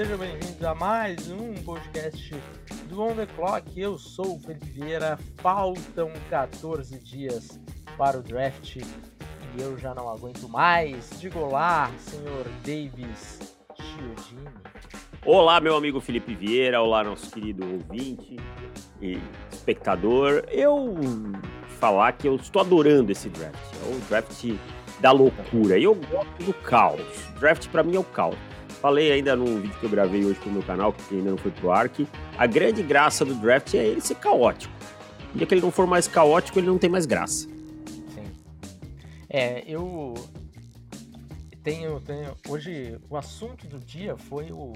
Sejam bem-vindos a mais um podcast do On The Clock. Eu sou o Felipe Vieira. Faltam 14 dias para o draft e eu já não aguento mais. Diga olá, senhor Davis Chiodini. Olá, meu amigo Felipe Vieira. Olá, nosso querido ouvinte e espectador. Eu falar que eu estou adorando esse draft. É o draft da loucura. Eu gosto do caos. Draft para mim é o caos. Falei ainda no vídeo que eu gravei hoje pro meu canal, que ainda não foi pro ar, que a grande graça do draft é ele ser caótico. E dia que ele não for mais caótico, ele não tem mais graça. Sim. É, eu tenho, tenho. Hoje o assunto do dia foi o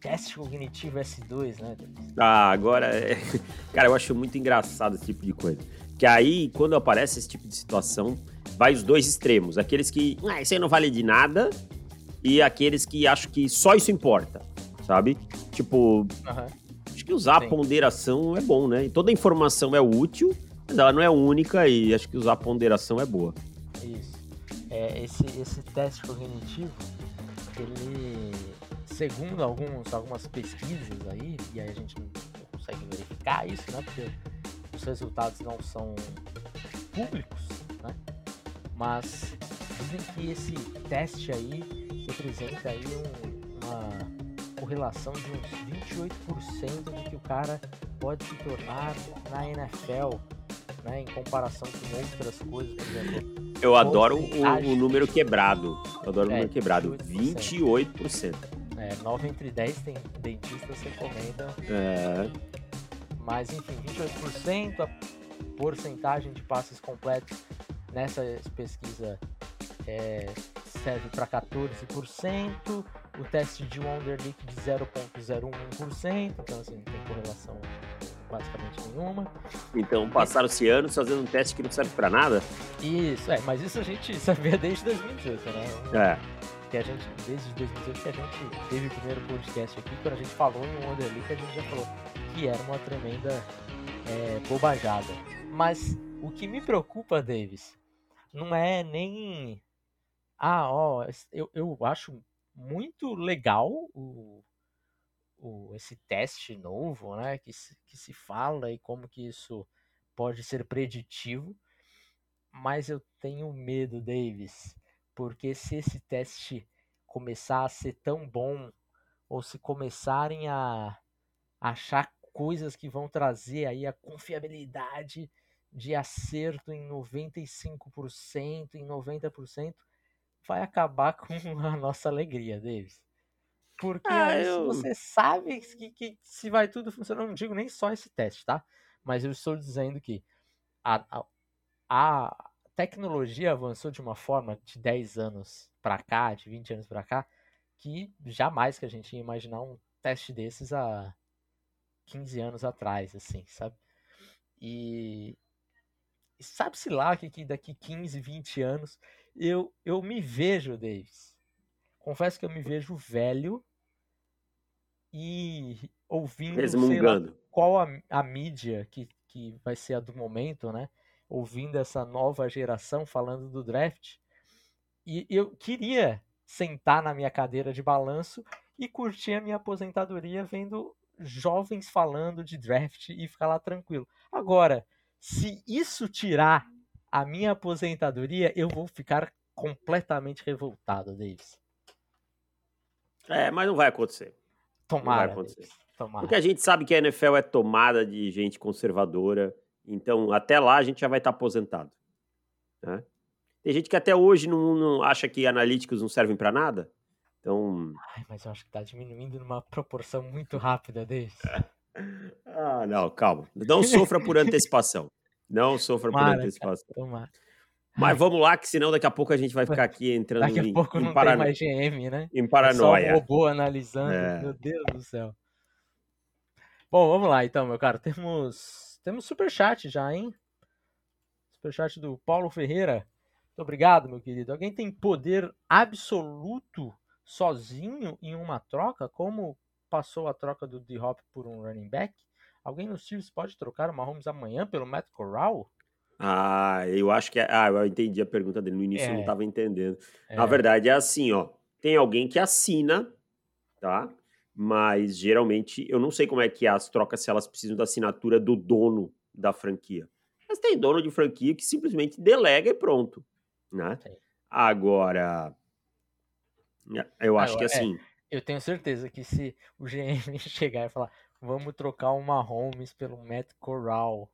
teste cognitivo S2, né? Ah, agora. É... Cara, eu acho muito engraçado esse tipo de coisa. Que aí, quando aparece esse tipo de situação, vai os dois extremos. Aqueles que, ah, isso aí não vale de nada, e aqueles que acham que só isso importa, sabe? Tipo, uhum. acho que usar Sim. a ponderação é bom, né? E toda informação é útil, mas ela não é única, e acho que usar a ponderação é boa. Isso. É, esse, esse teste cognitivo, ele, segundo alguns, algumas pesquisas aí, e aí a gente não consegue verificar isso, né? Porque os resultados não são públicos, né? Mas dizem que esse teste aí representa aí um, uma correlação de uns 28% do que o cara pode se tornar na NFL, né, em comparação com outras coisas, por exemplo. Eu adoro o, o, número quebrado. Eu adoro é, o número quebrado. 28%. 28%. É, 9 entre 10 tem dentistas recomendam. É. Mas enfim, 28%, a porcentagem de passes completos nessa pesquisa é, serve para 14%, o teste de Wonderlic de 0,01%, então assim, não tem correlação basicamente nenhuma. Então passaram-se anos fazendo um teste que não serve para nada? Isso, é, mas isso a gente sabia desde 2018, né? É. Que a gente, desde 2018 que a gente teve o primeiro podcast aqui, quando a gente falou em Wonderlic, a gente já falou que era uma tremenda é, bobajada. Mas o que me preocupa, Davis, não é nem. Ah, ó, eu, eu acho muito legal o, o, esse teste novo, né? Que se, que se fala e como que isso pode ser preditivo. Mas eu tenho medo, Davis, porque se esse teste começar a ser tão bom, ou se começarem a achar coisas que vão trazer aí a confiabilidade de acerto em 95%, em 90%, vai acabar com a nossa alegria, Davis. Porque ah, eu... você sabe que, que, se vai tudo funcionar, não digo nem só esse teste, tá? Mas eu estou dizendo que a, a, a tecnologia avançou de uma forma de 10 anos para cá, de 20 anos para cá, que jamais que a gente ia imaginar um teste desses há 15 anos atrás, assim, sabe? E, sabe-se lá que, que daqui 15, 20 anos eu, eu me vejo, Davis. Confesso que eu me vejo velho e ouvindo lá, qual a, a mídia que, que vai ser a do momento, né? Ouvindo essa nova geração falando do draft. E eu queria sentar na minha cadeira de balanço e curtir a minha aposentadoria vendo jovens falando de draft e ficar lá tranquilo. Agora, se isso tirar a minha aposentadoria, eu vou ficar completamente revoltado, Davis. É, mas não vai acontecer. Tomara. Não vai acontecer. Tomara. Porque a gente sabe que a NFL é tomada de gente conservadora, então até lá a gente já vai estar aposentado. Né? Tem gente que até hoje não, não acha que analíticos não servem para nada. Então. Ai, mas eu acho que está diminuindo numa proporção muito rápida, Davis. Ah, não, calma. Não sofra por antecipação. Não sofra tomara, por antecipação. Cara, Mas vamos lá, que senão daqui a pouco a gente vai ficar aqui entrando daqui a em, pouco em não tem mais GM, né? Em paranoia. É só um robô analisando. É. Meu Deus do céu. Bom, vamos lá então, meu cara. Temos temos superchat já, hein? Superchat do Paulo Ferreira. Muito obrigado, meu querido. Alguém tem poder absoluto sozinho em uma troca? Como passou a troca do D-Hop por um running back? Alguém nos Chiefs pode trocar o Mahomes amanhã pelo Matt Corral? Ah, eu acho que. É, ah, eu entendi a pergunta dele. No início eu não É, estava entendendo. Na é, verdade, é assim, ó. Tem alguém que assina, tá? Mas geralmente eu não sei como é que é as trocas se elas precisam da assinatura do dono da franquia. Mas tem dono de franquia que simplesmente delega e pronto, né? sim. Agora, eu acho que Agora, é, assim, eu tenho certeza que se o GM chegar e falar, vamos trocar uma Holmes pelo Matt Corral.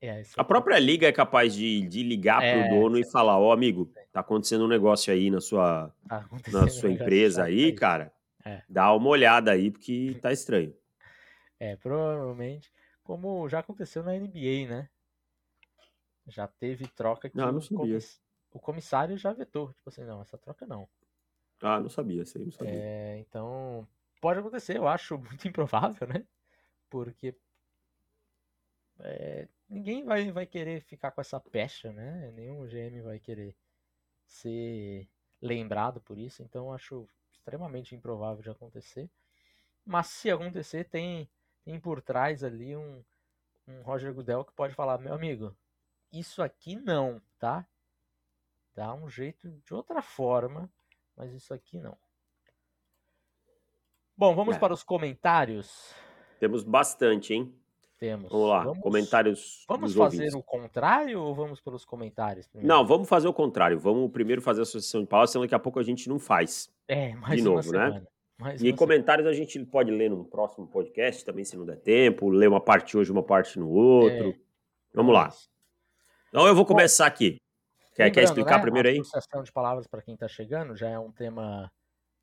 É, isso a própria liga é capaz de, de ligar pro É, dono e falar, ó, amigo, tá acontecendo um negócio aí na sua, tá na sua empresa aí, aí. cara. É. Dá uma olhada aí, porque tá estranho. É, provavelmente, como já aconteceu na NBA, né? Já teve troca que Ah, não o, sabia. comiss- o comissário já vetou. Tipo assim, não, essa troca não. Ah, não sabia, isso aí não sabia. É, então, pode acontecer, eu acho muito improvável, né? Porque é, ninguém vai, vai querer ficar com essa pecha, né? Nenhum GM vai querer ser lembrado por isso, então acho extremamente improvável de acontecer. Mas se acontecer, tem, tem por trás ali um, um Roger Goodell que pode falar, meu amigo, isso aqui não, tá? Dá um jeito de outra forma, mas isso aqui não. Bom, vamos É. para os comentários. Temos bastante, hein? Temos. Vamos lá, Vamos, comentários Vamos fazer ouvintes. o contrário ou vamos pelos comentários primeiro? Não, vamos fazer o contrário. Vamos primeiro fazer a associação de palavras, senão daqui a pouco a gente não faz. É, mais de uma novo, né? semana. Mais E comentários a gente pode ler no próximo podcast também, se não der tempo. Ler uma parte hoje, uma parte no outro. É. Vamos lá. Então eu vou começar aqui. Quer, quer explicar né, primeiro a aí? Associação de palavras para quem está chegando já é um tema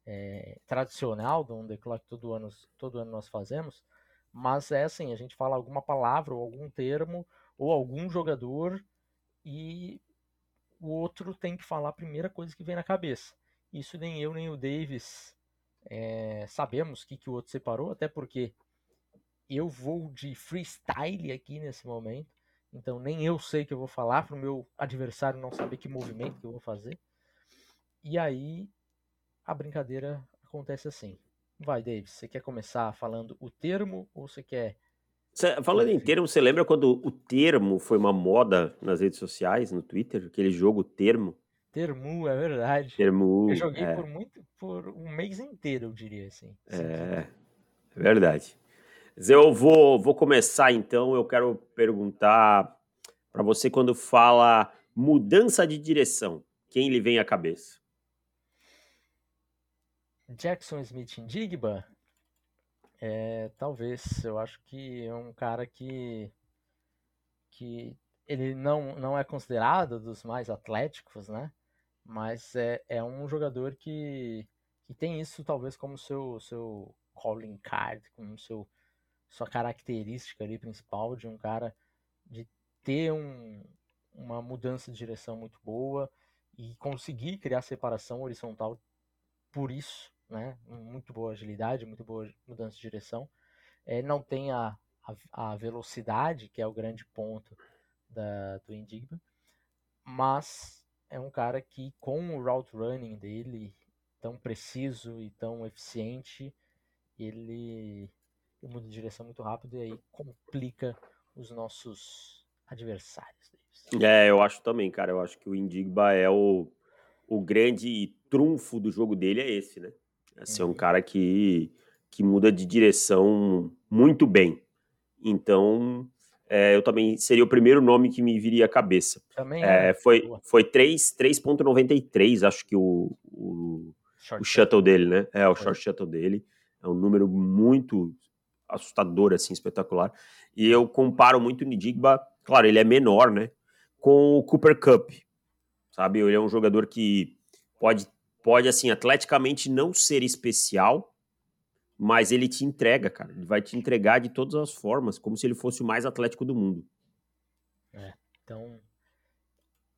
é, tradicional do On The Clock todo ano, todo ano nós fazemos, mas é assim, a gente fala alguma palavra ou algum termo ou algum jogador e o outro tem que falar a primeira coisa que vem na cabeça. Isso nem eu nem o Davis é, sabemos o que, que o outro separou, até porque eu vou de freestyle aqui nesse momento. Então nem eu sei o que eu vou falar para o meu adversário não saber que movimento que eu vou fazer. E aí a brincadeira acontece assim. Vai, Davis, você quer começar falando o termo ou você quer. Cê- falando em termo, você lembra quando o termo foi uma moda nas redes sociais, no Twitter? Aquele jogo termo? Termu, é verdade. Termo. Eu joguei é, por muito. por um mês inteiro, eu diria assim. é, é verdade. Mas eu vou, vou começar então. Eu quero perguntar para você quando fala mudança de direção, quem lhe vem à cabeça? Jackson Smith em Digba, é, talvez, eu acho que é um cara que, que ele não, não é considerado dos mais atléticos, né? Mas é, é um jogador que, que tem isso talvez como seu, seu calling card, como seu, sua característica ali principal de um cara de ter um, uma mudança de direção muito boa e conseguir criar separação horizontal por isso, né? Muito boa agilidade, muito boa mudança de direção. É, não tem a, a, a velocidade, que é o grande ponto da, do Indigma, mas é um cara que, com o route running dele tão preciso e tão eficiente, ele, muda de direção muito rápido e aí complica os nossos adversários. É, eu acho também, cara. Eu acho que o Indigba é o, o grande trunfo do jogo dele é esse, né? É ser um Uhum. cara que, que muda de direção muito bem. Então, é, eu também seria o primeiro nome que me viria à cabeça. Também É, é foi boa. foi 3 3.93, acho que o, o, o shuttle dele, né? É, o Foi. short shuttle dele. É um número muito assustador, assim, espetacular. E eu comparo muito o Nidigba, claro, ele é menor, né? Com o Cooper Cup, sabe? Ele é um jogador que pode, pode assim, atleticamente não ser especial, mas ele te entrega, cara. Ele vai te entregar de todas as formas, como se ele fosse o mais atlético do mundo. Então,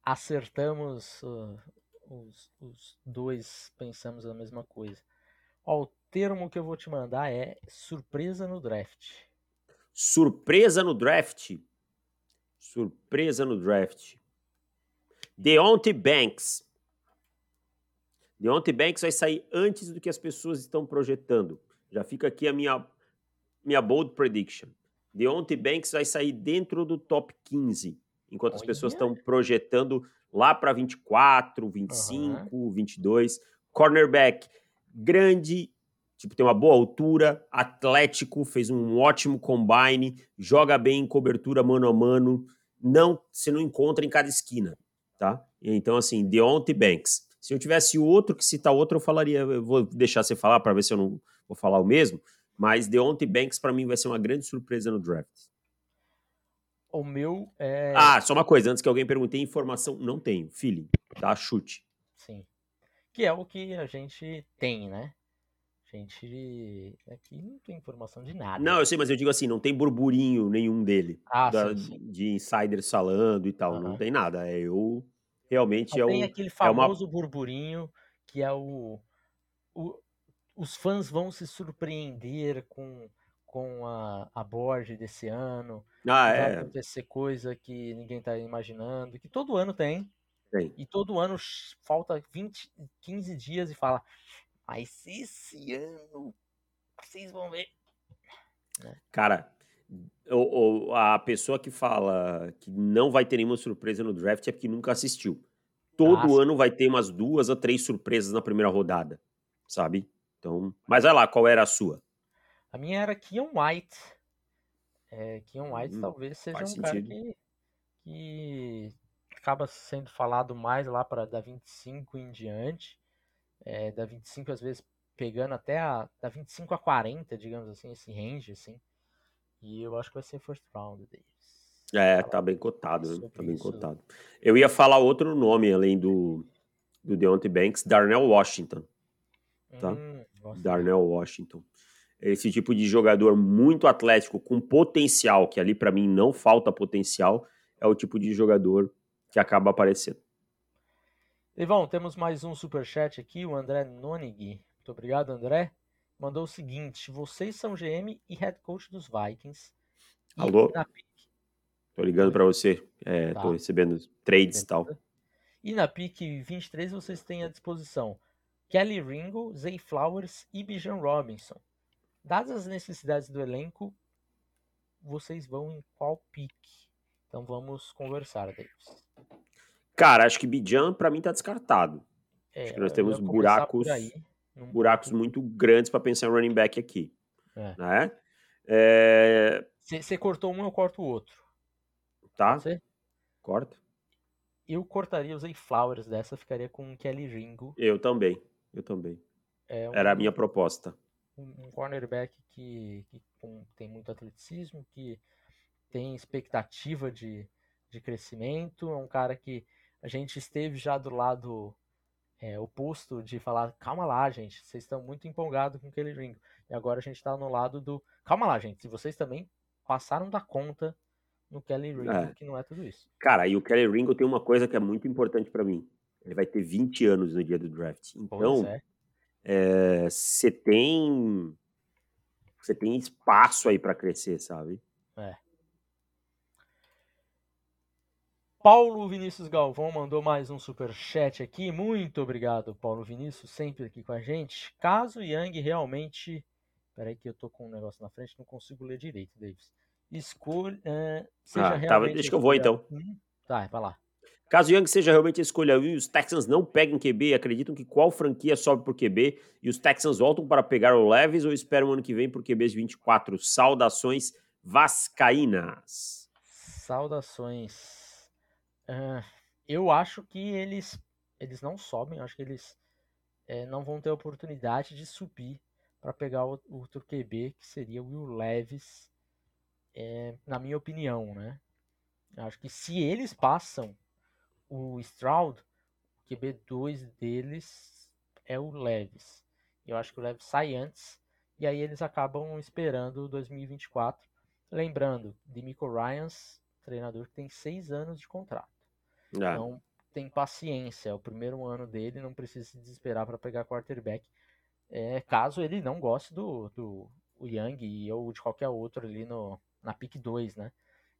acertamos uh, os, os dois, pensamos a mesma coisa. Ó, o termo que eu vou te mandar é surpresa no draft. Surpresa no draft. Surpresa no draft. Deontay Banks. Deontay Banks vai sair antes do que as pessoas estão projetando. Já fica aqui a minha, minha bold prediction. Deontay Banks vai sair dentro do top 15. enquanto as pessoas estão projetando lá para 24, 25, uhum. 22. Cornerback grande, tipo, tem uma boa altura, atlético, fez um ótimo combine, joga bem em cobertura mano a mano, não, você não encontra em cada esquina, tá? Então, assim, Deontay Banks. Se eu tivesse outro que citar outro, eu falaria, eu vou deixar você falar para ver se eu não vou falar o mesmo, mas Deontay Banks para mim vai ser uma grande surpresa no draft. O meu é. Ah, só uma coisa, antes que alguém pergunte, informação, não tenho. Feeling, tá? Chute. Sim. Que é o que a gente tem, né? A gente. Aqui não tem informação de nada. Não, eu sei, mas eu digo assim, não tem burburinho nenhum dele. Ah, da, sim, sim. De insiders falando e tal. Uhum. Não tem nada. É eu. Realmente é tem um, aquele famoso é uma... burburinho que é o, o. Os fãs vão se surpreender com com a, a board desse ano. Ah, vai é. acontecer coisa que ninguém está imaginando, que todo ano tem. Tem. E todo ano falta 20, 15 dias e fala, mas esse ano vocês vão ver. Né? Cara, o, o, a pessoa que fala que não vai ter nenhuma surpresa no draft é porque nunca assistiu. Todo ah, ano vai ter umas duas ou três surpresas na primeira rodada, sabe? Então, mas vai lá, qual era a sua? A minha era Keon White. É, Keon White hum, talvez seja um sentido. cara que, que acaba sendo falado mais lá para da 25 em diante. É, da 25 às vezes pegando até a da 25 a 40, digamos assim, esse range assim. E eu acho que vai ser first round Davis. É, tá bem cotado, né? tá bem isso. cotado. Eu ia falar outro nome além do do Deontay Banks, Darnell Washington. Tá? Hum, Darnell Washington esse tipo de jogador muito atlético, com potencial, que ali para mim não falta potencial, é o tipo de jogador que acaba aparecendo. Ivão, temos mais um super chat aqui, o André Nonig. Muito obrigado, André. Mandou o seguinte: vocês são GM e head coach dos Vikings. Alô? Tô ligando para você. É, tá. Tô recebendo trades e tal. E na pick 23 vocês têm à disposição Kelly Ringo, Zay Flowers e Bijan Robinson. Dadas as necessidades do elenco, vocês vão em qual pique? Então vamos conversar, Davis. Cara, acho que Bijan para mim tá descartado. É, acho que nós temos buracos, aí, buracos muito grandes para pensar em running back aqui. É. Né? Você é... cortou um, eu corto o outro. Tá. Você? Corta. Eu cortaria, usei Flowers dessa, ficaria com Kelly Ringo. Eu também, eu também. É um... Era a minha proposta um cornerback que, que com, tem muito atleticismo, que tem expectativa de, de crescimento, é um cara que a gente esteve já do lado é, oposto de falar, calma lá, gente, vocês estão muito empolgados com aquele Ringo. E agora a gente está no lado do, calma lá, gente, se vocês também passaram da conta no Kelly Ringo, é. que não é tudo isso. Cara, e o Kelly Ringo tem uma coisa que é muito importante para mim. Ele vai ter 20 anos no dia do draft. Então, é você tem você tem espaço aí para crescer, sabe? É. Paulo Vinícius Galvão mandou mais um super chat aqui. Muito obrigado, Paulo Vinícius, sempre aqui com a gente. Caso Yang realmente, peraí que eu tô com um negócio na frente, não consigo ler direito, Davis. Escolha, uh, seja ah, realmente. Tá, deixa que eu vou então. Hum, tá, vai lá. Caso Young seja realmente a escolha 1 e os Texans não peguem QB, acreditam que qual franquia sobe por QB e os Texans voltam para pegar o Leves ou esperam ano que vem por QBs 24? Saudações vascaínas. Saudações. Eu acho que eles eles não sobem, acho que eles é, não vão ter oportunidade de subir para pegar o, outro QB, que seria o Will Leves, é, na minha opinião, né? Acho que se eles passam o Stroud, o QB2 deles é o Leves. Eu acho que o Leves sai antes e aí eles acabam esperando 2024. Lembrando, Demico Ryans, treinador que tem seis anos de contrato. É. Então tem paciência. É o primeiro ano dele, não precisa se desesperar para pegar quarterback. É, caso ele não goste do, do Young ou de qualquer outro ali no, na pick 2, né?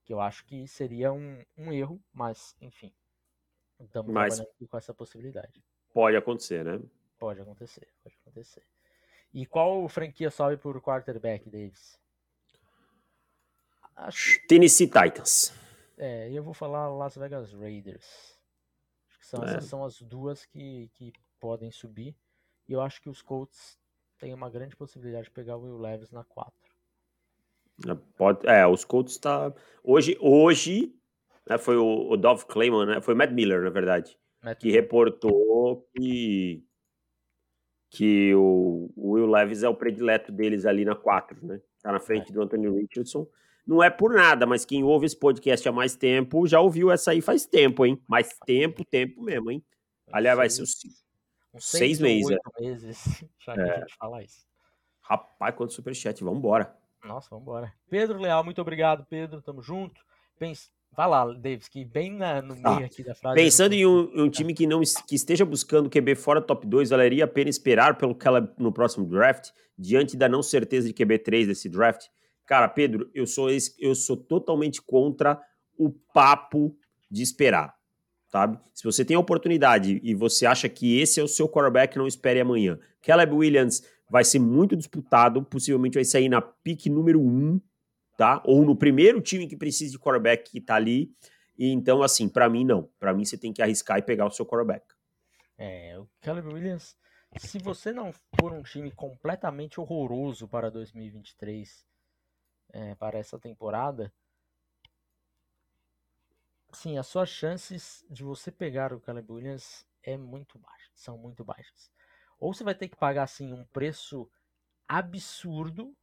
Que eu acho que seria um, um erro, mas enfim. Estamos Mas trabalhando com essa possibilidade. Pode acontecer, né? Pode acontecer, pode acontecer. E qual franquia sobe por quarterback, Davis? Acho... Tennessee Titans. É, eu vou falar Las Vegas Raiders. Acho que são, É. essas são as duas que, que podem subir. E eu acho que os Colts têm uma grande possibilidade de pegar o Will Levis na 4. É, Pode, é, os Colts tá. Hoje, hoje né, foi o, o Dov Clayman, né? Foi o Matt Miller, na verdade, Matt que reportou que, que o, o Will Levis é o predileto deles ali na 4, né? Tá na frente do Anthony Richardson. Não é por nada, mas quem ouve esse podcast há mais tempo já ouviu essa aí faz tempo, hein? Mais tempo, tempo mesmo, hein? Aliás, vai ser uns seis ou meses, é. oito meses, já que a gente fala isso. Rapaz, quanto superchat, vambora. Nossa, vambora. Pedro Leal, muito obrigado, Pedro. Tamo junto. Pens... Vai lá, Davis, que bem na- no Ah, meio aqui da frase. Pensando eu em um, em um time que não que esteja buscando QB fora top 2, valeria a pena esperar pelo Caleb no próximo draft, diante da não certeza de QB 3 desse draft? Cara, Pedro, eu sou, esse- eu sou totalmente contra o papo de esperar, sabe? Se você tem a oportunidade e você acha que esse é o seu quarterback, não espere amanhã. Caleb Williams vai ser muito disputado, possivelmente vai sair na pick número 1, tá? Ou no primeiro time que precisa de quarterback que tá ali. E então, assim, pra mim não. Pra mim você tem que arriscar e pegar o seu quarterback. É, o Caleb Williams, se você não for um time completamente horroroso para 2023, é, para essa temporada, sim, as suas chances de você pegar o Caleb Williams é muito baixas, são muito baixas. Ou você vai ter que pagar assim um preço absurdo,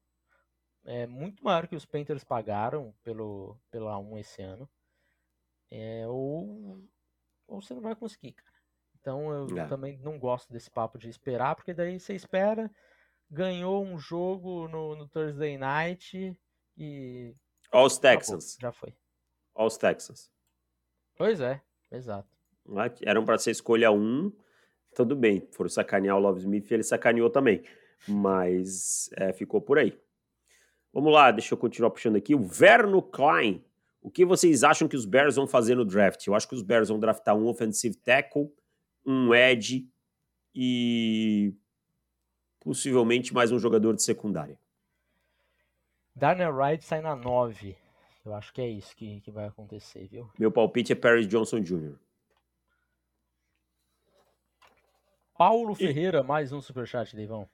é, muito maior que os Panthers pagaram pelo pela 1 esse ano, é, ou ou você não vai conseguir, cara. Então eu É. também não gosto desse papo de esperar, porque daí você espera, ganhou um jogo no, no Thursday Night e Ó os Texans. já foi. Ó os Texans. Pois é, exato. Eram pra ser escolha 1. Tudo bem. Foram sacanear o Love Smith ele sacaneou também. Mas é, ficou por aí. Vamos lá, deixa eu continuar puxando aqui. O Verno Klein. O que vocês acham que os Bears vão fazer no draft? Eu acho que os Bears vão draftar um offensive tackle, um edge e possivelmente mais um jogador de secundária. Darnell Wright sai na 9. Eu acho que é isso que, que vai acontecer, viu? Meu palpite é Paris Johnson Jr. Paulo Ferreira, mais um superchat, Deivão.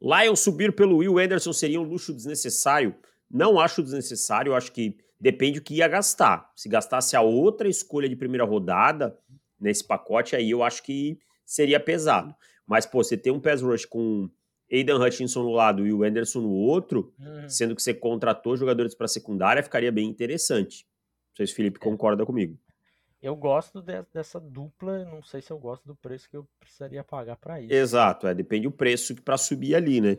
Lions subir pelo Will Anderson seria um luxo desnecessário? Não acho desnecessário, acho que depende do que ia gastar. Se gastasse a outra escolha de primeira rodada nesse pacote, aí eu acho que seria pesado. Mas, pô, você tem um pass rush com Aidan Hutchinson no lado e o Anderson no outro, Hum, sendo que você contratou jogadores para secundária, ficaria bem interessante. Não sei se o Felipe concorda comigo. Eu gosto de- dessa dupla, não sei se eu gosto do preço que eu precisaria pagar para isso. Exato, é, depende do preço para subir ali, né?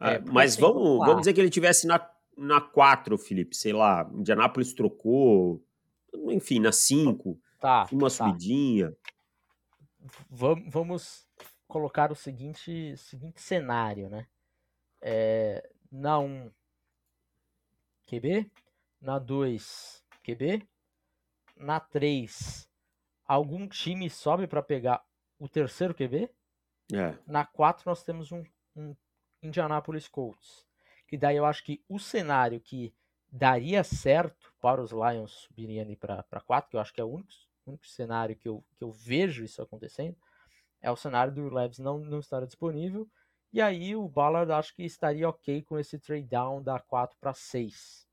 Ah, porque Mas assim, vamos, vamos dizer que ele tivesse na, na 4, Felipe, sei lá, Indianápolis trocou, enfim, na 5, Tá, uma tá. subidinha. Vam- Vamos colocar o seguinte, seguinte cenário, né? É, na 1, QB. Na 2, QB. Na 3, algum time sobe para pegar o terceiro QB. É, Na 4 nós temos um, um Indianapolis Colts. Que daí eu acho que o cenário que daria certo para os Lions subirem ali para 4, que eu acho que é o único, único cenário que eu, que eu vejo isso acontecendo, é o cenário do Leves não, não estar disponível. E aí o Ballard acho que estaria ok com esse trade down da 4 para 6.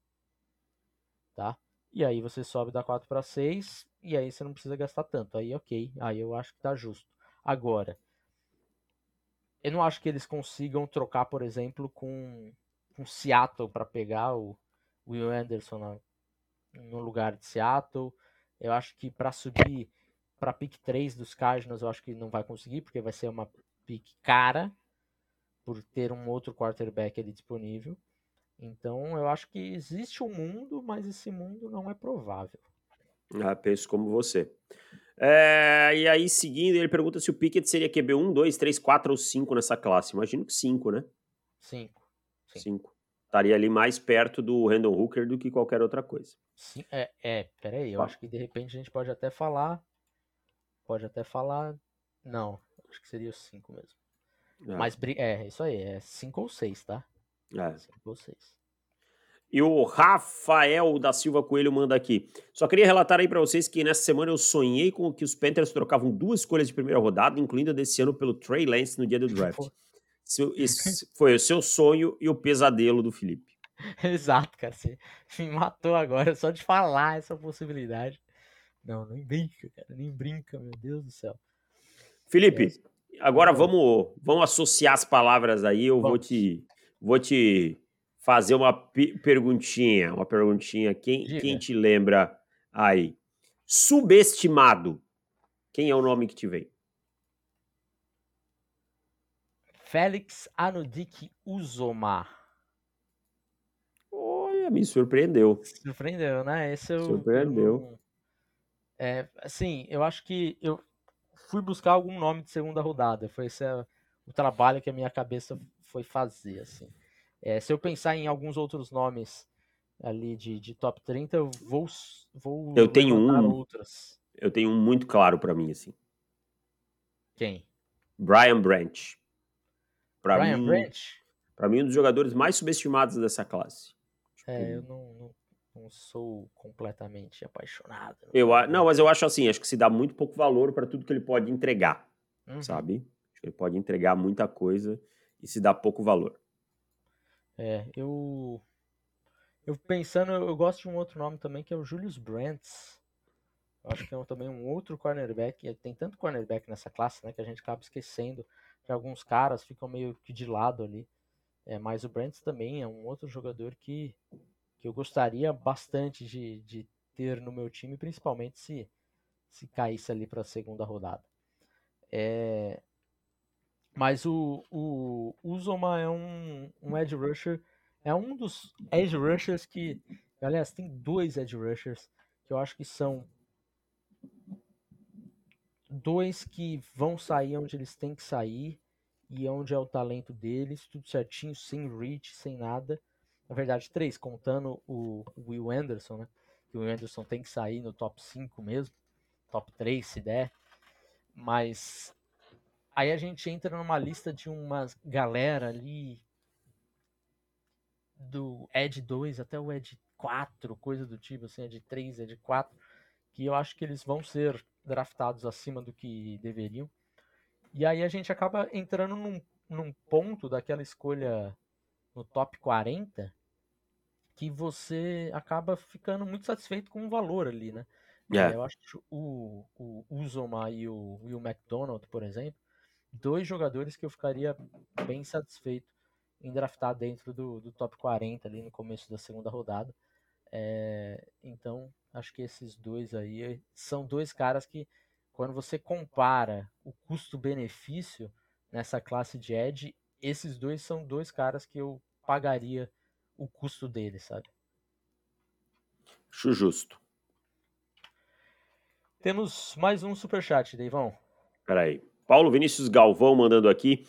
Tá? E aí você sobe da 4 para 6 e aí você não precisa gastar tanto. Aí ok, aí eu acho que tá justo. Agora, eu não acho que eles consigam trocar, por exemplo, com, com Seattle para pegar o Will Anderson no lugar de Seattle. Eu acho que para subir para pick 3 dos Cardinals, eu acho que não vai conseguir, porque vai ser uma pick cara por ter um outro quarterback ali disponível. Então, eu acho que existe um mundo, mas esse mundo não é provável. ah, penso como você. É, e aí, seguindo, ele pergunta se o Pickett seria QB 1, 2, 3, 4 ou 5 nessa classe. Imagino que 5, né? 5. Sim. 5. Estaria ali mais perto do Randall Hooker do que qualquer outra coisa. Sim, é, é, peraí, eu Tá. acho que de repente a gente pode até falar. Pode até falar. Não, acho que seria o 5 mesmo. É, Mas é, isso aí, é 5 ou 6, tá? é. 5 ou 6. E o Rafael da Silva Coelho manda aqui. Só queria relatar aí para vocês que nessa semana eu sonhei com que os Panthers trocavam duas escolhas de primeira rodada, incluindo a desse ano pelo Trey Lance no dia do draft. Esse foi o seu sonho e o pesadelo do Felipe. Exato, cara. Você me matou agora só de falar essa possibilidade. Não, nem brinca, cara. Nem brinca, meu Deus do céu. Felipe, é. agora vamos, vamos associar as palavras aí. Eu vou te, vou te fazer uma perguntinha, uma perguntinha. Quem, quem te lembra aí? Subestimado. Quem é o nome que te vem? Félix Anudik Uzomar. Olha, me surpreendeu. Surpreendeu, né? Esse eu, surpreendeu. É, assim, eu acho que eu fui buscar algum nome de segunda rodada. Foi esse é, o trabalho que a minha cabeça foi fazer, assim. É, se eu pensar em alguns outros nomes ali de, de top 30, eu vou, vou eu tenho um, outras. Eu tenho um muito claro para mim, assim. Quem? Brian Branch. Pra Brian mim, Branch? Pra mim, um dos jogadores mais subestimados dessa classe. Tipo, é, eu não, não, não, sou completamente apaixonado. Eu, não, mas eu acho assim, acho que se dá muito pouco valor para tudo que ele pode entregar, uhum. sabe? Acho que ele pode entregar muita coisa e se dá pouco valor. É, eu. Eu pensando, eu gosto de um outro nome também que é o Julius Brents. Eu acho que é também um outro cornerback. Tem tanto cornerback nessa classe, né, que a gente acaba esquecendo que alguns caras ficam meio que de lado ali. É, mas o Brents também é um outro jogador que, que eu gostaria bastante de, de ter no meu time, principalmente se, se caísse ali para a segunda rodada. É, mas o, o Uzoma é um, um edge rusher, é um dos edge rushers que, aliás, tem dois edge rushers que eu acho que são dois que vão sair onde eles têm que sair e onde é o talento deles, tudo certinho, sem reach, sem nada. Na verdade, três, contando o Will Anderson, né? Que o Will Anderson tem que sair no top 5 mesmo, top 3 se der. Mas Aí a gente entra numa lista de uma galera ali do Ed 2 até o Ed 4, coisa do tipo, assim, Ed 3, Ed 4, que eu acho que eles vão ser draftados acima do que deveriam. E aí a gente acaba entrando num, num ponto daquela escolha no top 40 que você acaba ficando muito satisfeito com o valor ali, né? Yeah. É. Eu acho que o, o Uzoma e o Will McDonald, por exemplo, dois jogadores que eu ficaria bem satisfeito em draftar dentro do, do top 40 ali no começo da segunda rodada. É, então, acho que esses dois aí são dois caras que, quando você compara o custo-benefício nessa classe de Edge, esses dois são dois caras que eu pagaria o custo deles, sabe? Acho justo. Temos mais um superchat, Deivão. Peraí. Paulo Vinícius Galvão mandando aqui.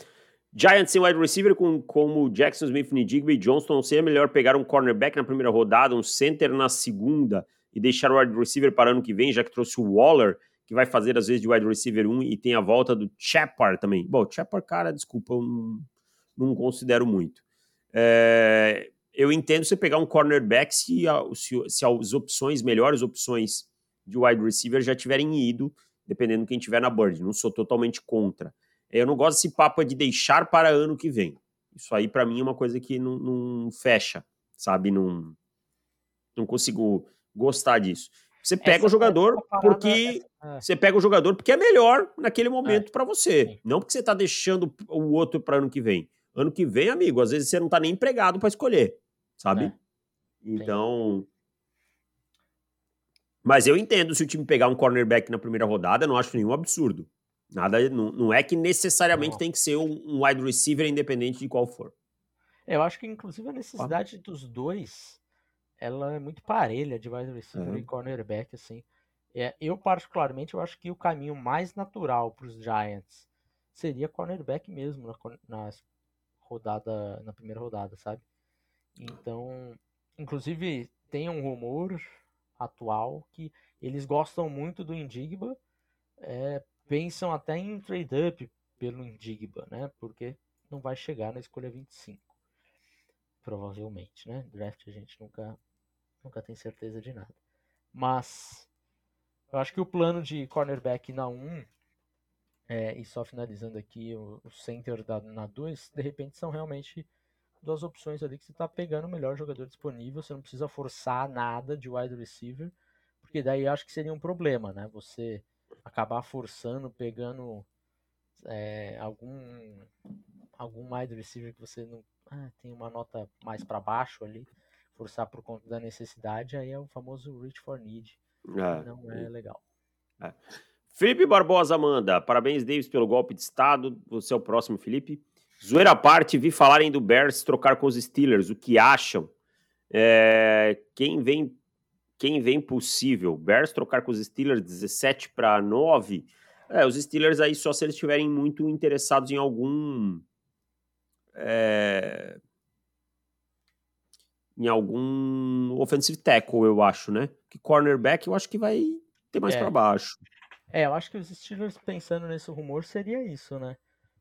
Giants sem wide receiver com, como Jackson Smith, Nidigba e Johnston, seria melhor pegar um cornerback na primeira rodada, um center na segunda e deixar o wide receiver para ano que vem, já que trouxe o Waller, que vai fazer às vezes de wide receiver 1 e tem a volta do Chapar também. Bom, Chapar, cara, desculpa, eu não, não considero muito. É, eu entendo você pegar um cornerback se, se, se as opções, melhores opções de wide receiver já tiverem ido dependendo de quem tiver na Bird. Não sou totalmente contra. Eu não gosto desse papo de deixar para ano que vem. Isso aí, para mim, é uma coisa que não, não, fecha, sabe? Não, não consigo gostar disso. Você pega essa o jogador é porque é. você pega o jogador porque é melhor naquele momento é. para você, Sim. não porque você tá deixando o outro para ano que vem. Ano que vem, amigo, às vezes você não tá nem empregado para escolher, sabe? É. Então, mas eu entendo se o time pegar um cornerback na primeira rodada, não acho nenhum absurdo. Nada, não, não é que necessariamente não. tem que ser um, um, wide receiver independente de qual for. Eu acho que inclusive a necessidade ah. dos dois, ela é muito parelha de wide receiver é. e cornerback assim. É, eu particularmente eu acho que o caminho mais natural para os Giants seria cornerback mesmo na, na rodada, na primeira rodada, sabe? Então, inclusive tem um rumor atual que eles gostam muito do Indigba, é, pensam até em trade-up pelo Indigba, né? Porque não vai chegar na escolha 25. provavelmente, né? Draft a gente nunca, nunca tem certeza de nada. Mas eu acho que o plano de cornerback na 1 é, e só finalizando aqui o, o center da, na 2, de repente são realmente duas opções ali que você está pegando o melhor jogador disponível, você não precisa forçar nada de wide receiver, porque daí acho que seria um problema, né? Você acabar forçando, pegando é, algum algum wide receiver que você não ah, tem uma nota mais para baixo ali, forçar por conta da necessidade, aí é o famoso reach for need. É, não é, é legal. É. Felipe Barbosa manda, parabéns Davis pelo golpe de estado, você é o próximo Felipe. Zoeira à parte, vi falarem do Bears trocar com os Steelers, o que acham? É, quem vem quem vem possível? Bears trocar com os Steelers 17 para 9? É, os Steelers aí só se eles estiverem muito interessados em algum é, em algum offensive tackle, eu acho, né? Que cornerback eu acho que vai ter mais é. para baixo. É, eu acho que os Steelers pensando nesse rumor seria isso, né?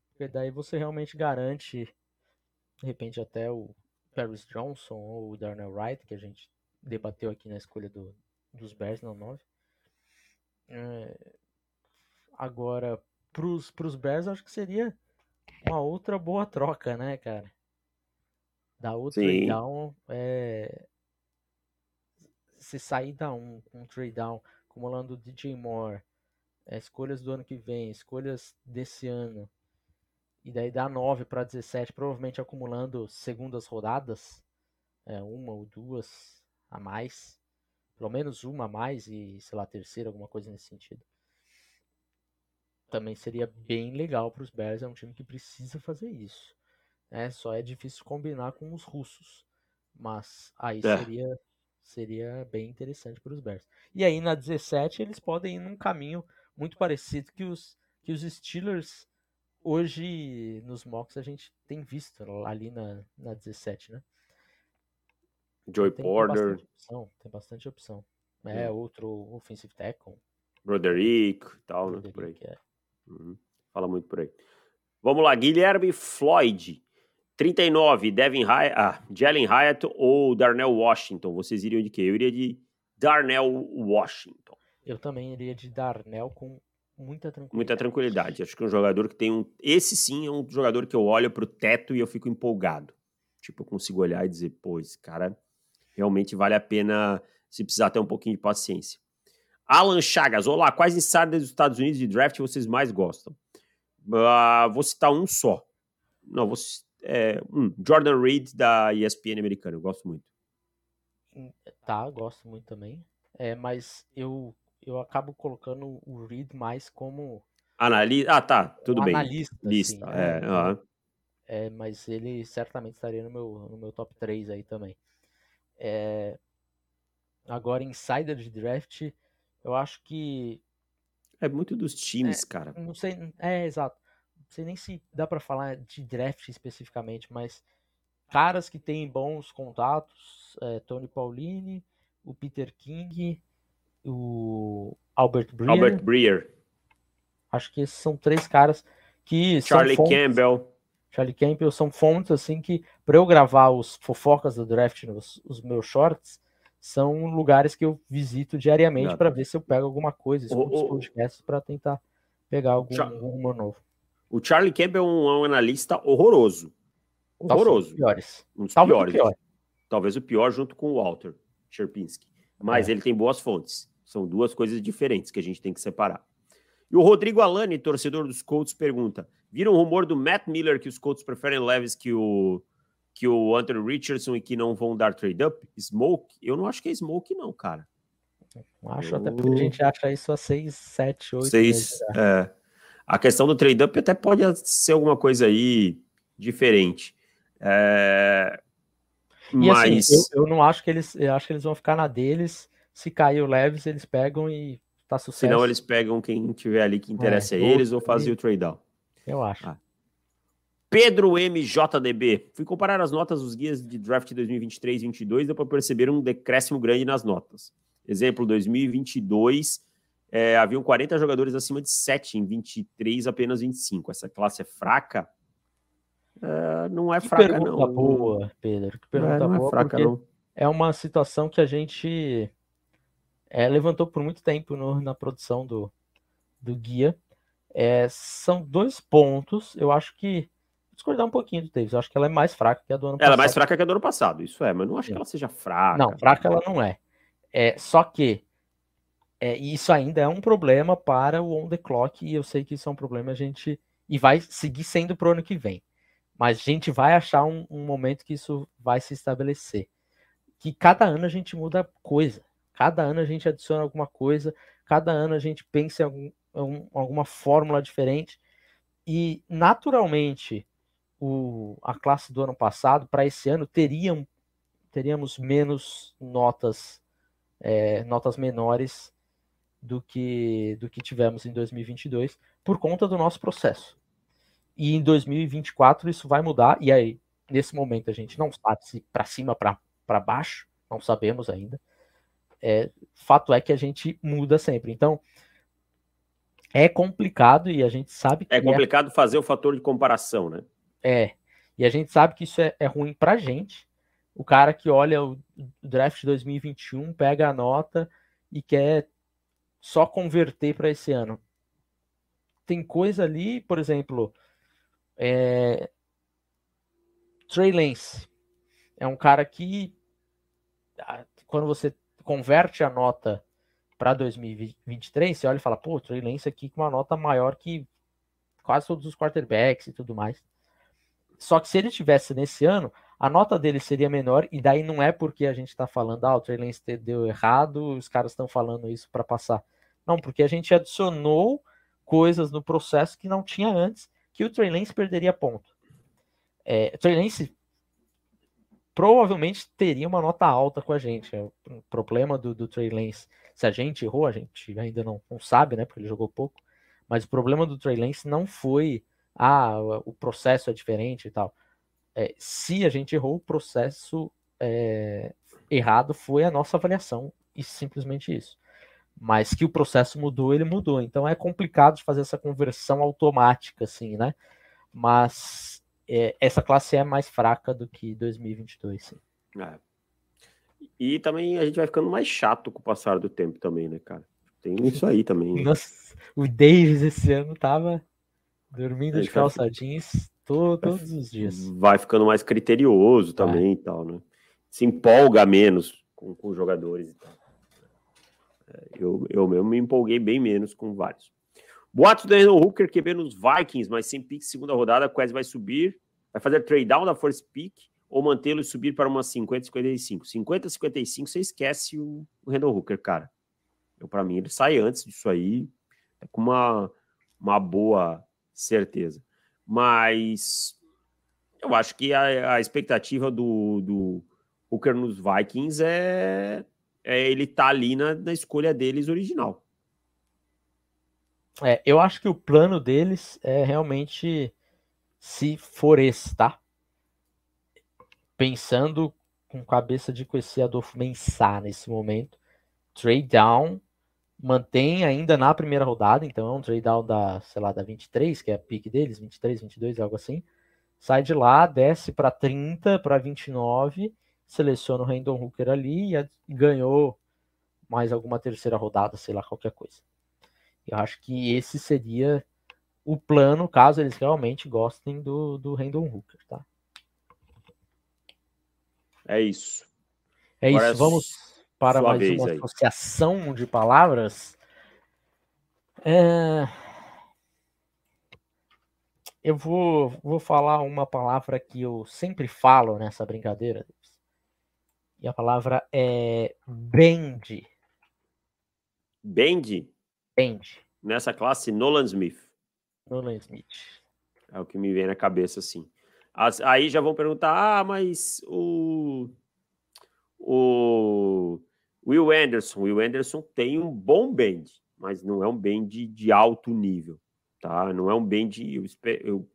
Porque daí você realmente garante, de repente, até o Paris Johnson ou o Darnell Wright, que a gente debateu aqui na escolha do, dos Bears, não 9. É, agora, pros, pros Bears, acho que seria uma outra boa troca, né, cara? Da outra trade down, é... se sair da um com um trade down, acumulando DJ Moore, é, escolhas do ano que vem, escolhas desse ano, e daí dá 9 para 17, provavelmente acumulando segundas rodadas, é, uma ou duas a mais, pelo menos uma a mais e, sei lá, terceira, alguma coisa nesse sentido. Também seria bem legal para os Bears, é um time que precisa fazer isso. É, só é difícil combinar com os russos, mas aí é. seria seria bem interessante para os Bears. E aí na 17 eles podem ir num caminho muito parecido que os que os Steelers hoje nos mocks a gente tem visto ali na, na 17, né? Joy tem, Porter. Tem bastante opção. Tem bastante opção. É, é. outro offensive tackle. Broderick e tal, né? Por aí. É. Uhum. Fala muito por aí. Vamos lá, Guilherme Floyd. 39, Devin Hyatt, ah, Jalen Hyatt ou Darnell Washington? Vocês iriam de quê? Eu iria de Darnell Washington. Eu também iria de Darnell com muita tranquilidade. Muita tranquilidade. Acho que é um jogador que tem um. Esse sim é um jogador que eu olho para o teto e eu fico empolgado. Tipo, eu consigo olhar e dizer, pô, esse cara realmente vale a pena se precisar ter um pouquinho de paciência. Alan Chagas, olá, quais insiders dos Estados Unidos de draft vocês mais gostam? Uh, vou citar um só. Não, vou é, um, Jordan Reed da ESPN americana, eu gosto muito. Tá, gosto muito também. É, mas eu eu acabo colocando o Reed mais como. Analista. Ah, tá, tudo um bem. Analista. Lista, assim, é, é, é, mas ele certamente estaria no meu, no meu top 3 aí também. É, agora, insider de draft, eu acho que. É muito dos times, é, cara. Não sei. É, exato. Não sei nem se dá para falar de draft especificamente, mas caras que têm bons contatos, é, Tony Paulini, o Peter King, o Albert Breer. Albert Breer. Acho que esses são três caras que Charlie fontes, Campbell. Charlie Campbell são fontes assim que para eu gravar os fofocas do draft nos os meus shorts são lugares que eu visito diariamente para ver se eu pego alguma coisa, escuto os podcasts para tentar pegar algum, Char algum novo. O Charlie Campbell é um, é analista horroroso. Horroroso. Piores. Um dos Talvez piores. Talvez o pior junto com o Walter Sherpinski. Mas é. ele tem boas fontes. São duas coisas diferentes que a gente tem que separar. E o Rodrigo Alani, torcedor dos Colts, pergunta: viram um rumor do Matt Miller que os Colts preferem leves que o que o Anthony Richardson e que não vão dar trade up? Smoke? Eu não acho que é smoke, não, cara. Não acho, eu... até porque a gente acha isso a 6, 7, 8 6, é. A questão do trade up até pode ser alguma coisa aí diferente. É... E Mas... assim, eu, eu, não acho que eles. Eu acho que eles vão ficar na deles se cair o Leves, eles pegam e tá sucesso. Senão eles pegam quem tiver ali que interessa é, a eles ou fazer o trade down. Eu acho. Ah. Pedro MJDB. Fui comparar as notas dos guias de draft 2023 e 2022 deu para perceber um decréscimo grande nas notas. Exemplo, 2022 é, haviam 40 jogadores acima de 7, em 23 apenas 25. Essa classe é fraca? é, não é fraca, pergunta não. boa, Pedro. Que pergunta é, não boa, é fraca, não. é uma situação que a gente é, levantou por muito tempo no, na produção do, do guia. É, são dois pontos. Eu acho que. Vou discordar um pouquinho do Davis. Eu acho que ela é mais fraca que a do ano Ela passado. é mais fraca que a do ano passado, isso é, mas não acho Sim. que ela seja fraca. Não, fraca ela não é. é só que é, isso ainda é um problema para o on the clock, e eu sei que isso é um problema a gente. E vai seguir sendo pro ano que vem. Mas a gente vai achar um, um momento que isso vai se estabelecer. Que cada ano a gente muda coisa. Cada ano a gente adiciona alguma coisa. Cada ano a gente pensa em algum, um- alguma fórmula diferente. E naturalmente o, a classe do ano passado, para esse ano, teriam, teríamos menos notas, é, notas menores do que, do que tivemos em 2022, por conta do nosso processo. E em 2024 isso vai mudar, e aí, nesse momento, a gente não sabe se para cima, para baixo, não sabemos ainda. É, fato é que a gente muda sempre. Então, é complicado e a gente sabe que É complicado fazer o fator de comparação, né? é. E a gente sabe que isso é, é ruim pra gente. O cara que olha o draft 2021, pega a nota e quer só converter para esse ano. Tem coisa ali, por exemplo, é... Trey Lance é um cara que quando você converte a nota para 2023, você olha e fala, pô, Trey Lance aqui com uma nota maior que quase todos os quarterbacks e tudo mais. Só que se ele tivesse nesse ano, a nota dele seria menor, e daí não é porque a gente está falando, ah, o Trey Lance deu errado, os caras estão falando isso para passar. Não, porque a gente adicionou coisas no processo que não tinha antes, que o Trey Lance perderia ponto. É, o Trey Lance provavelmente teria uma nota alta com a gente. O problema do, do Trey Lance, se a gente errou, a gente ainda não, não sabe, né, porque ele jogou pouco, mas o problema do Trey Lance não foi ah, o processo é diferente e tal. É, se a gente errou, o processo é, errado foi a nossa avaliação, e simplesmente isso. Mas que o processo mudou, ele mudou. Então é complicado de fazer essa conversão automática, assim, né? Mas é, essa classe é mais fraca do que 2022. Sim. É. E também a gente vai ficando mais chato com o passar do tempo também, né, cara? Tem isso aí também. Né? Nossa, o Davis esse ano tava dormindo de calça jeans todo, todos os dias. Vai ficando mais criterioso também é. e tal, né? Se empolga menos com, com os jogadores e tal. Eu, eu mesmo me empolguei bem menos com vários. Boatos do Randall Hooker QB nos Vikings, mas sem pick segunda rodada, Quest vai subir, vai fazer trade down da first pick ou mantê-lo e subir para uma 50 55. 50 55, você esquece o, o Randall Hooker, cara. Eu para mim ele sai antes disso aí, é com uma uma boa certeza. Mas eu acho que a, a expectativa do, do Hooker nos Vikings é, é ele tá ali na, na escolha deles original. É, eu acho que o plano deles é realmente se for tá? Pensando com cabeça de conhecer Adolfo Mensah nesse momento, trade down, mantém ainda na primeira rodada, então é um trade down da, sei lá, da 23, que é a pick deles, 23, 22, algo assim. Sai de lá, desce para 30, para 29, seleciona o Randall Hooker ali e ganhou mais alguma terceira rodada, sei lá, qualquer coisa. Eu acho que esse seria o plano, caso eles realmente gostem do, do Randall Hooker, tá? É isso. É Agora isso. Vamos para mais uma aí. associação de palavras. É... Eu vou, vou falar uma palavra que eu sempre falo nessa brincadeira. E a palavra é bend. Bend? Nessa classe, Nolan Smith. Nolan Smith. É o que me vem na cabeça, assim. As, aí já vão perguntar, ah, mas o, o Will Anderson, Will Anderson tem um bom bend, mas não é um bend de alto nível, tá? Não é um bend, eu, eu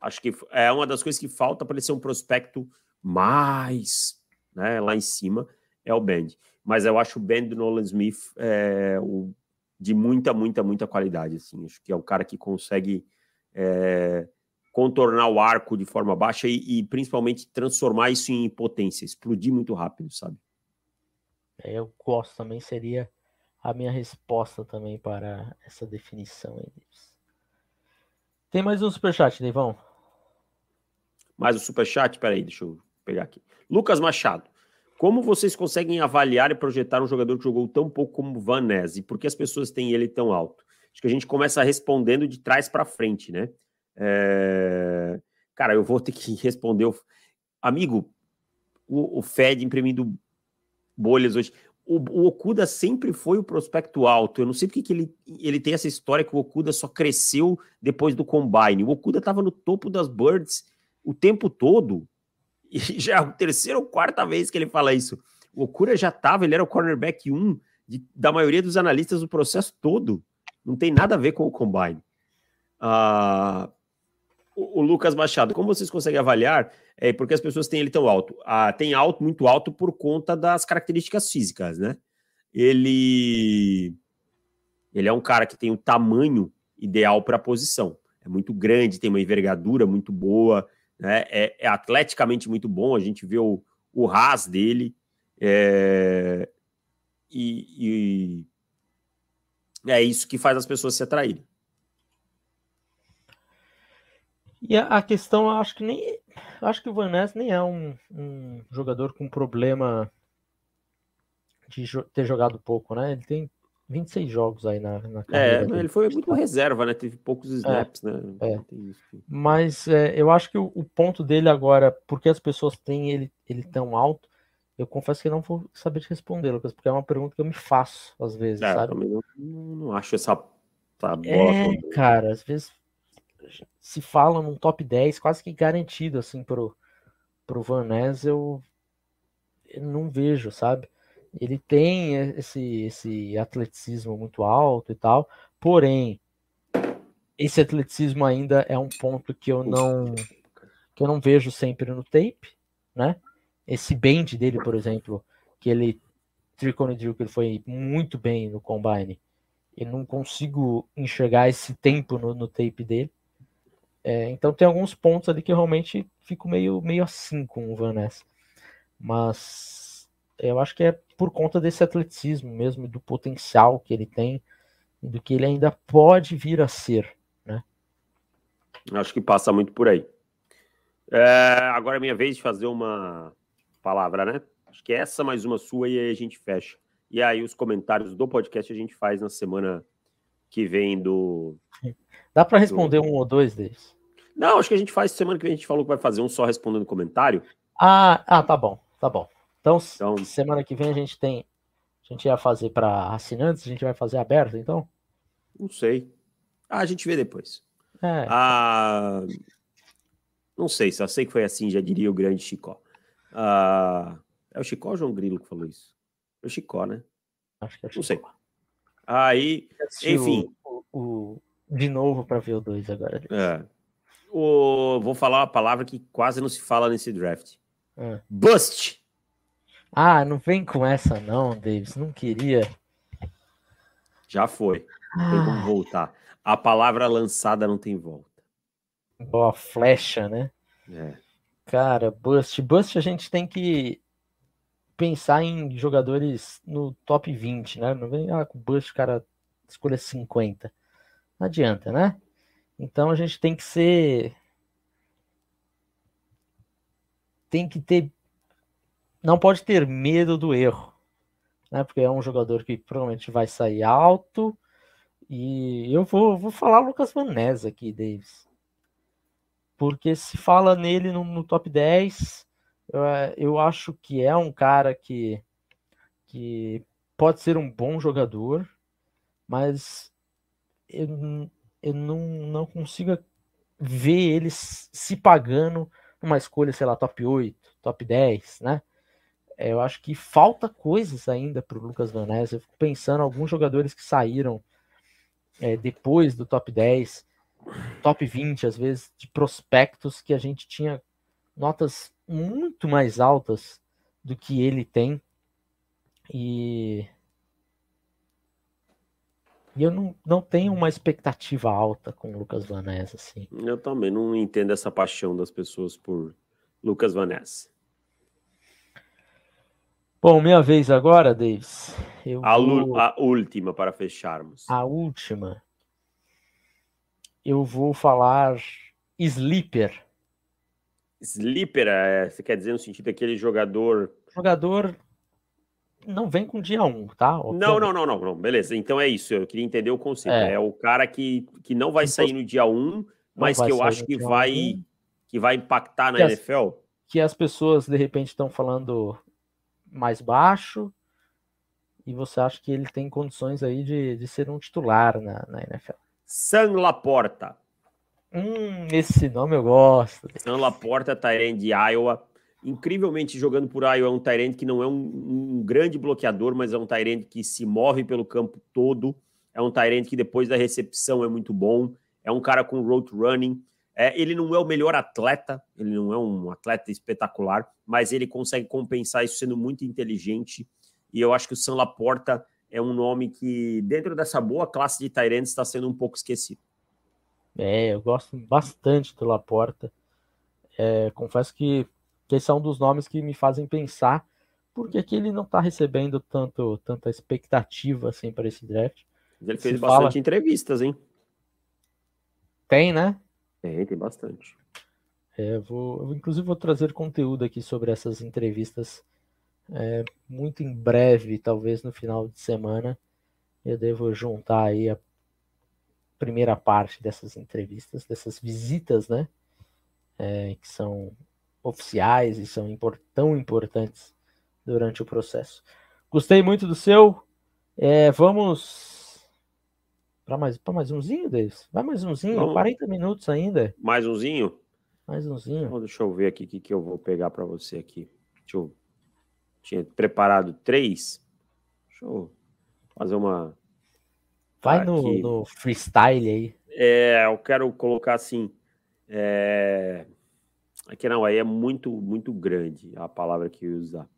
acho que é uma das coisas que falta para ele ser um prospecto mais, né, lá em cima, é o bend. Mas eu acho o bend do Nolan Smith é, o, de muita, muita, muita qualidade, assim. Acho que é o cara que consegue é, contornar o arco de forma baixa e, e principalmente transformar isso em potência, explodir muito rápido, sabe? É, eu gosto também, seria a minha resposta também para essa definição aí. Tem mais um superchat, Neivão? Mais um superchat? Peraí, deixa eu pegar aqui. Lucas Machado. Como vocês conseguem avaliar e projetar um jogador que jogou tão pouco como Van Ness? E por que as pessoas têm ele tão alto? Acho que a gente começa respondendo de trás para frente, né? É... Cara, eu vou ter que responder. Amigo, o, o Fed imprimindo bolhas hoje. O, o, Okuda sempre foi o prospecto alto. Eu não sei porque que ele, ele tem essa história que o Okuda só cresceu depois do Combine. O Okuda estava no topo das Birds o tempo todo. E já é a terceira ou quarta vez que ele fala isso. O Okura já estava, ele era o cornerback 1 de, da maioria dos analistas do processo todo. Não tem nada a ver com o Combine. Ah, o, o, Lucas Machado, como vocês conseguem avaliar? É porque as pessoas têm ele tão alto. Ah, tem alto, muito alto, por conta das características físicas, né? Ele, ele é um cara que tem o tamanho ideal para a posição. É muito grande, tem uma envergadura muito boa, né? é, é atleticamente muito bom. A gente vê o, o ras dele. É, e, e é isso que faz as pessoas se atraírem. E a, questão, eu acho que nem. Acho que o Van Ness nem é um, um jogador com problema de jo ter jogado pouco, né? Ele tem 26 jogos aí na, na carreira. É, ele foi muito reserva, né? Teve poucos é, snaps, é, né? É. Mas é, eu acho que o, o, ponto dele agora, porque as pessoas têm ele, ele tão alto, eu confesso que não vou saber te responder, Lucas, porque é uma pergunta que eu me faço às vezes, é, sabe? Eu não, não acho essa, essa bola. É, cara, às vezes se fala num top 10 quase que garantido assim pro, pro Van Ness, eu, eu não vejo, sabe? Ele tem esse, esse atleticismo muito alto e tal, porém, esse atleticismo ainda é um ponto que eu não que eu não vejo sempre no tape, né? Esse bend dele, por exemplo, que ele Tricone que ele foi muito bem no combine, eu não consigo enxergar esse tempo no, no tape dele. É, então tem alguns pontos ali que eu realmente fico meio, meio assim com o Van Ness. Mas eu acho que é por conta desse atleticismo mesmo, do potencial que ele tem, do que ele ainda pode vir a ser, né? Acho que passa muito por aí. É, agora é minha vez de fazer uma palavra, né? Acho que é essa mais uma sua e aí a gente fecha. E aí os comentários do podcast a gente faz na semana que vem do. Dá para responder do... um ou dois deles? Não, acho que a gente faz semana que vem. A gente falou que vai fazer um só respondendo comentário. Ah, ah, tá bom, tá bom. Então, então, semana que vem a gente tem. A gente ia fazer para assinantes, a gente vai fazer aberto, então? Não sei. Ah, a gente vê depois. É. Ah, não sei, só sei que foi assim, já diria o grande Chicó. Ah, é o Chicó ou o João Grilo que falou isso? É o Chicó, né? Acho que é o Chicó. Não sei. Aí, enfim. O, o, de novo para ver o 2 agora. É. O, vou falar uma palavra que quase não se fala nesse draft. É. Bust! Ah, não vem com essa não, Davis. Não queria. Já foi. Não tem como voltar. A palavra lançada não tem volta. Boa flecha, né? É. Cara, bust. Bust a gente tem que pensar em jogadores no top 20, né? Não vem ah, com bust, cara, escolha 50. Não adianta, né? Então a gente tem que ser. Tem que ter não pode ter medo do erro, né? Porque é um jogador que provavelmente vai sair alto. E eu vou, vou falar Lucas Van Ness aqui, Davis. Porque se fala nele no, no top 10, eu, eu acho que é um cara que, que pode ser um bom jogador, mas eu, eu não, não consigo ver ele se pagando numa escolha, sei lá, top 8, top 10, né? É, eu acho que falta coisas ainda para o Lucas Van Ness. Eu fico pensando alguns jogadores que saíram é, depois do top 10, top 20, às vezes, de prospectos que a gente tinha notas muito mais altas do que ele tem. E. E eu não, não tenho uma expectativa alta com o Lucas Van Ness, assim. Eu também não entendo essa paixão das pessoas por Lucas Van Ness. Bom, minha vez agora, Davis. A, vou... a, última para fecharmos. A última. Eu vou falar Sleeper. Sleeper, é, você quer dizer no sentido daquele jogador. Jogador não vem com dia 1, um, tá? Não, não, não, não, não, Beleza. Então é isso. Eu queria entender o conceito. É, é o cara que, que não vai sair no dia 1, um, mas que eu acho que vai, que vai impactar na que NFL. As, que as pessoas, de repente, estão falando mais baixo e você acha que ele tem condições aí de, de ser um titular na, na NFL. San Laporta. Hum, esse nome eu gosto. San Laporta, Tyrande de Iowa. Incrivelmente jogando por Iowa, é um Tyrande que não é um, um, grande bloqueador, mas é um Tyrande que se move pelo campo todo. É um Tyrande que depois da recepção é muito bom. É um cara com road running. É, ele não é o melhor atleta, ele não é um atleta espetacular, mas ele consegue compensar isso sendo muito inteligente. E eu acho que o Sam Laporta é um nome que, dentro dessa boa classe de Tyrants, está sendo um pouco esquecido. É, eu gosto bastante do Laporta. É, confesso que, que esse é um dos nomes que me fazem pensar porque que ele não está recebendo tanto, tanta expectativa assim para esse draft. Ele fez Se bastante fala... entrevistas, hein? Tem, né? Tem, tem bastante. É, vou, inclusive, vou trazer conteúdo aqui sobre essas entrevistas é, muito em breve, talvez no final de semana. Eu devo juntar aí a primeira parte dessas entrevistas, dessas visitas, né? É, que são oficiais e são import, tão importantes durante o processo. Gostei muito do seu. É, vamos para mais, pra mais umzinho, Davis? Vai mais umzinho, Vamos. 40 minutos ainda. Mais umzinho? Mais umzinho. Então, deixa eu ver aqui o que, que eu vou pegar para você aqui. Deixa eu... Tinha preparado três. Deixa eu fazer uma... Vai no, no, freestyle aí. É, eu quero colocar assim... É... Aqui não, aí é muito, muito grande a palavra que eu ia usar.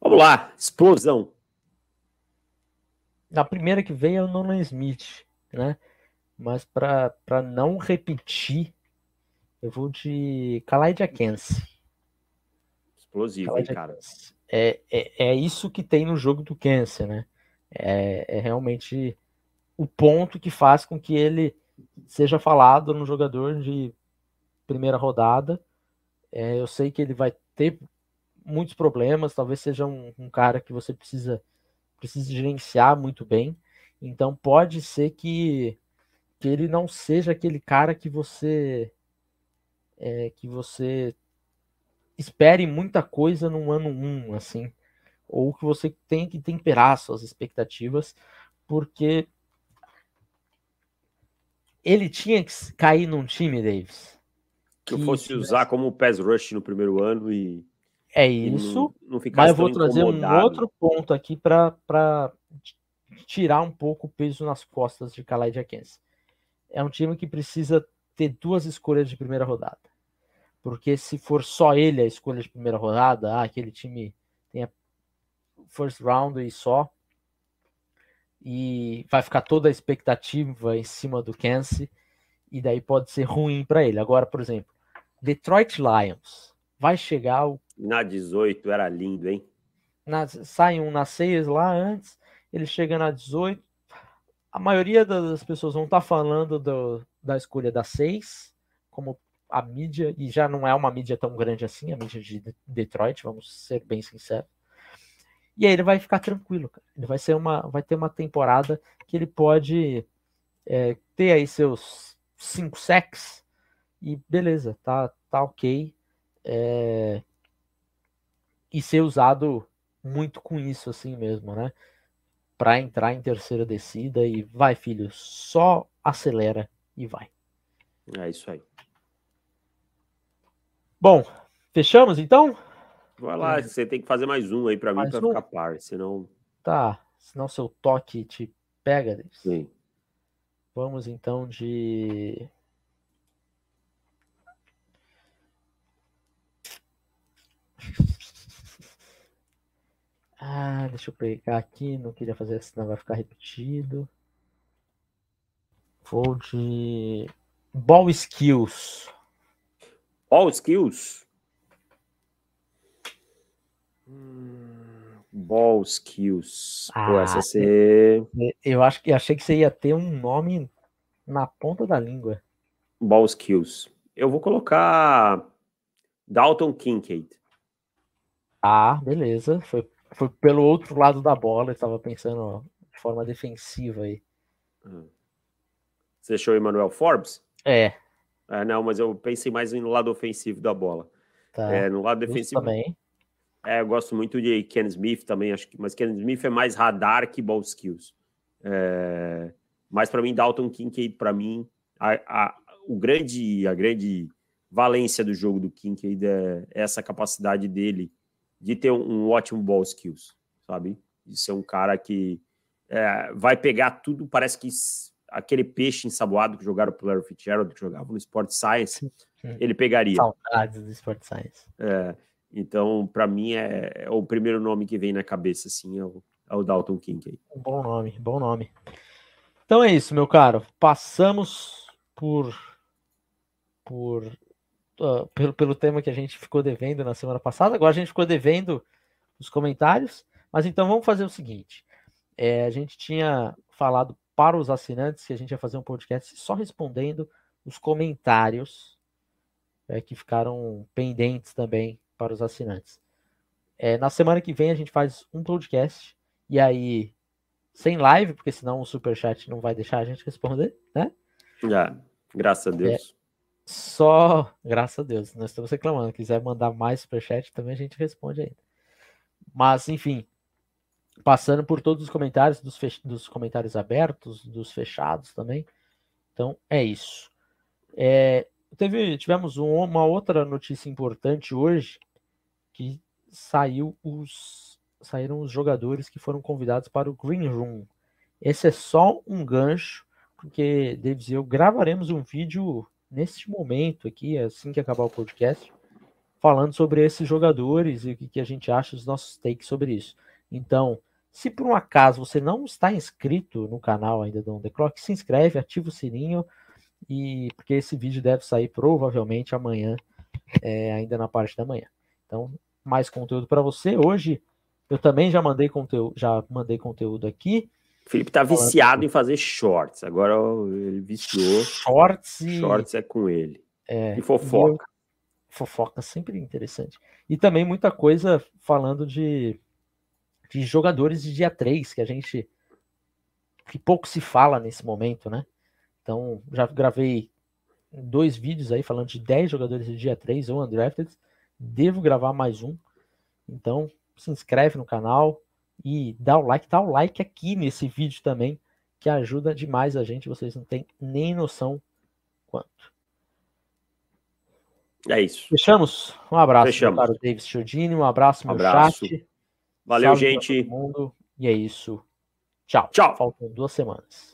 Vamos lá, explosão. A primeira que veio é o Nolan Smith, né? Mas para não repetir, eu vou de Kalaidja Kense. Explosivo, hein, cara? É, é, é isso que tem no jogo do Kense, né? É, é realmente o ponto que faz com que ele seja falado no jogador de primeira rodada. É, eu sei que ele vai ter muitos problemas, talvez seja um, um cara que você precisa precisa gerenciar muito bem. Então pode ser que, que ele não seja aquele cara que você é, que você espere muita coisa no ano 1, um, assim, ou que você tem que temperar suas expectativas, porque ele tinha que cair num time, Davis. Que, que eu fosse usar como pass rush no primeiro ano e é isso. Não, não mas eu vou trazer um outro ponto aqui para tirar um pouco o peso nas costas de Khalid Akense. É um time que precisa ter duas escolhas de primeira rodada. Porque se for só ele a escolha de primeira rodada, ah, aquele time tem a first round e só, e vai ficar toda a expectativa em cima do Kansas, e daí pode ser ruim para ele. Agora, por exemplo, Detroit Lions vai chegar o na 18 era lindo, hein? Na, sai um na 6 lá antes, ele chega na 18. A maioria das pessoas vão estar tá falando do, da escolha da 6, como a mídia, e já não é uma mídia tão grande assim, a mídia de Detroit, vamos ser bem sinceros. E aí ele vai ficar tranquilo, cara. Ele vai ser uma, vai ter uma temporada que ele pode é, ter aí seus 5 sacks e beleza, tá, tá ok. É, e ser usado muito com isso assim mesmo, né? Para entrar em terceira descida e vai, filho, só acelera e vai. É isso aí. Bom, fechamos então? Vai lá, você tem que fazer mais um aí para mim para um? ficar par, senão. Tá, senão seu toque te pega. Sim. Vamos então de Ah, deixa eu pegar aqui, não queria fazer, senão vai ficar repetido. Vou de Ball Skills. Ball Skills? Hum, ball Skills. Ah, Pô, essa você... Eu acho que achei que você ia ter um nome na ponta da língua. Ball Skills. Eu vou colocar Dalton Kincaid. Ah, beleza. Foi, foi pelo outro lado da bola. Estava pensando ó, de forma defensiva aí. Hum. Você achou Emmanuel Forbes? É. é. Não, mas eu pensei mais no lado ofensivo da bola. Tá. É, no lado defensivo. também. É, eu gosto muito de Ken Smith também, acho que, mas Ken Smith é mais radar que ball skills. É, mas para mim, Dalton Kincaid, para mim, a, a, o grande, a grande valência do jogo do Kincaid é essa capacidade dele de ter um, um ótimo ball skills, sabe? De ser um cara que é, vai pegar tudo, parece que aquele peixe ensaboado que jogaram pelo Larry Fitzgerald, que jogava no Sport Science, ele pegaria. Saudades do Sport Science. É, então, para mim, é, é, o primeiro nome que vem na cabeça, assim, é o, é o Dalton Kincaid. Bom nome, bom nome. Então é isso, meu caro. Passamos por, por uh, pelo, pelo tema que a gente ficou devendo na semana passada. Agora a gente ficou devendo os comentários. Mas então vamos fazer o seguinte: é, a gente tinha falado para os assinantes que a gente ia fazer um podcast só respondendo os comentários é, que ficaram pendentes também para os assinantes. É, na semana que vem a gente faz um podcast e aí sem live, porque senão o superchat não vai deixar a gente responder, né? Já, graças a é, Deus. Só, graças a Deus, nós estamos reclamando. Quiser mandar mais superchat também a gente responde ainda. Mas, enfim, passando por todos os comentários, dos, fech... dos comentários abertos, dos fechados também. Então, é isso. É, teve, tivemos um, uma outra notícia importante hoje, que saiu os, saíram os jogadores que foram convidados para o Green Room. Esse é só um gancho, porque Davis e eu gravaremos um vídeo neste momento aqui, assim que acabar o podcast, falando sobre esses jogadores e o que a gente acha, os nossos takes sobre isso. Então, se por um acaso você não está inscrito no canal ainda do On The Clock, se inscreve, ativa o sininho, e porque esse vídeo deve sair provavelmente amanhã, é, ainda na parte da manhã. Então, mais conteúdo para você. Hoje eu também já mandei conteúdo, já mandei conteúdo aqui. O Felipe tá viciado em fazer shorts. Agora ele viciou. Shorts e... Shorts é com ele. É, e fofoca. Eu... Fofoca sempre interessante. E também muita coisa falando de de jogadores de dia 3, que a gente. que pouco se fala nesse momento, né? Então, já gravei dois vídeos aí falando de 10 jogadores de dia 3 ou undrafted. Devo gravar mais um. Então, se inscreve no canal e dá o like. Dá o like aqui nesse vídeo também, que ajuda demais a gente. Vocês não têm nem noção quanto. É isso. Fechamos? Um abraço, Fechamos. meu caro Davis Chiodini. Um abraço, meu abraço. chat. Valeu, Salve gente. Mundo. E é isso. Tchau. Tchau. Faltam duas semanas.